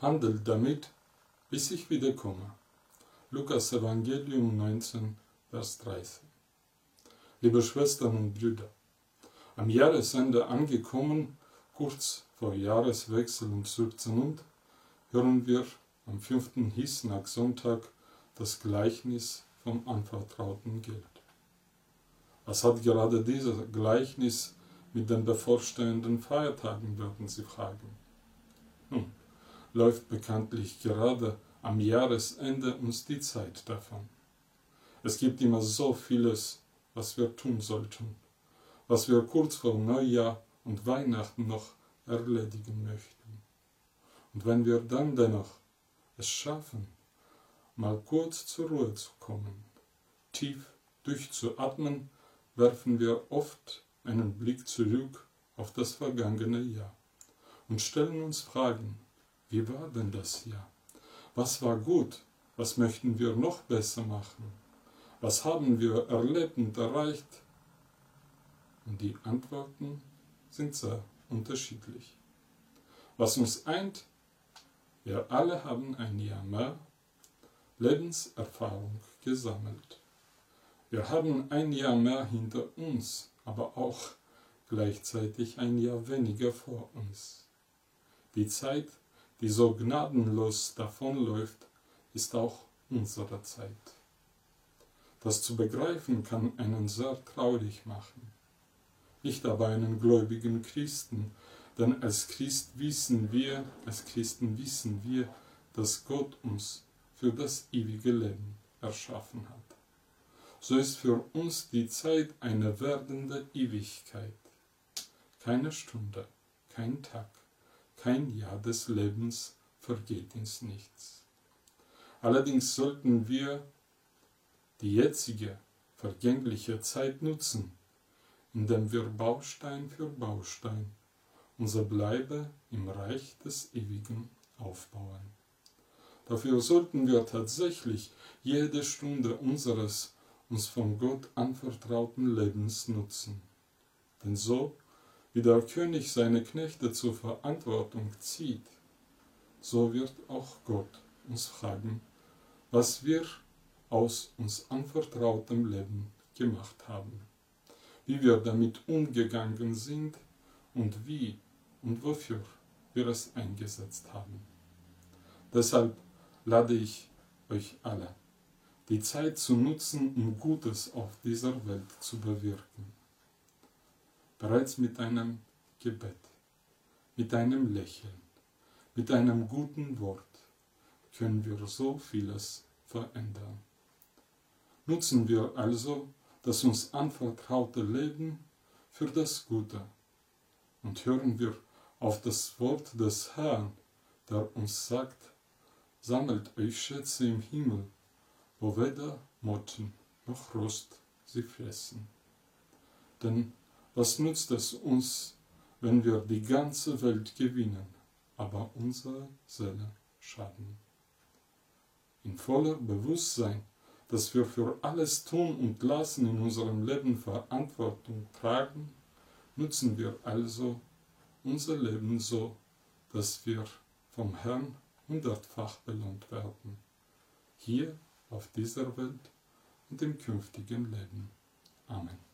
handelt damit, bis ich wiederkomme. Lukas Evangelium 19, Vers 13. Liebe Schwestern und Brüder, am Jahresende angekommen, kurz vor Jahreswechsel 17 und hören wir am fünften Hissnack-Sonntag das Gleichnis vom anvertrauten Geld. Was hat gerade dieses Gleichnis mit den bevorstehenden Feiertagen, werden Sie fragen. Nun, läuft bekanntlich gerade am Jahresende uns die Zeit davon. Es gibt immer so vieles, was wir tun sollten, was wir kurz vor Neujahr und Weihnachten noch erledigen möchten. Und wenn wir dann dennoch es schaffen, mal kurz zur Ruhe zu kommen, tief durchzuatmen, werfen wir oft einen Blick zurück auf das vergangene Jahr und stellen uns Fragen, wie war denn das Jahr? Was war gut? Was möchten wir noch besser machen? Was haben wir erlebt und erreicht? Und die Antworten sind sehr unterschiedlich. Was uns eint, wir alle haben ein Jahr mehr Lebenserfahrung gesammelt. Wir haben ein Jahr mehr hinter uns, aber auch gleichzeitig ein Jahr weniger vor uns. Die Zeit, die so gnadenlos davonläuft, ist auch unsere Zeit. Das zu begreifen kann einen sehr traurig machen. Nicht aber einen gläubigen Christen, denn als Christ wissen wir, als Christen wissen wir, dass Gott uns für das ewige Leben erschaffen hat. So ist für uns die Zeit eine werdende Ewigkeit. Keine Stunde, kein Tag, kein Jahr des Lebens vergeht ins Nichts. Allerdings sollten wir die jetzige vergängliche Zeit nutzen, indem wir Baustein für Baustein unser Bleibe im Reich des Ewigen aufbauen. Dafür sollten wir tatsächlich jede Stunde unseres uns von Gott anvertrauten Lebens nutzen. Denn so wie der König seine Knechte zur Verantwortung zieht, so wird auch Gott uns fragen, was wir aus uns anvertrautem Leben gemacht haben, wie wir damit umgegangen sind und wie und wofür wir es eingesetzt haben. Deshalb lade ich euch alle, die Zeit zu nutzen, um Gutes auf dieser Welt zu bewirken bereits mit einem Gebet, mit einem Lächeln, mit einem guten Wort können wir so vieles verändern. Nutzen wir also das uns anvertraute Leben für das Gute und hören wir auf das Wort des Herrn, der uns sagt, sammelt euch Schätze im Himmel, wo weder Motten noch Rost sie fressen. Denn was nützt es uns, wenn wir die ganze Welt gewinnen, aber unsere Seele schaden? In voller Bewusstsein, dass wir für alles tun und lassen in unserem Leben Verantwortung tragen, nutzen wir also unser Leben so, dass wir vom Herrn hundertfach belohnt werden, hier auf dieser Welt und im künftigen Leben. Amen.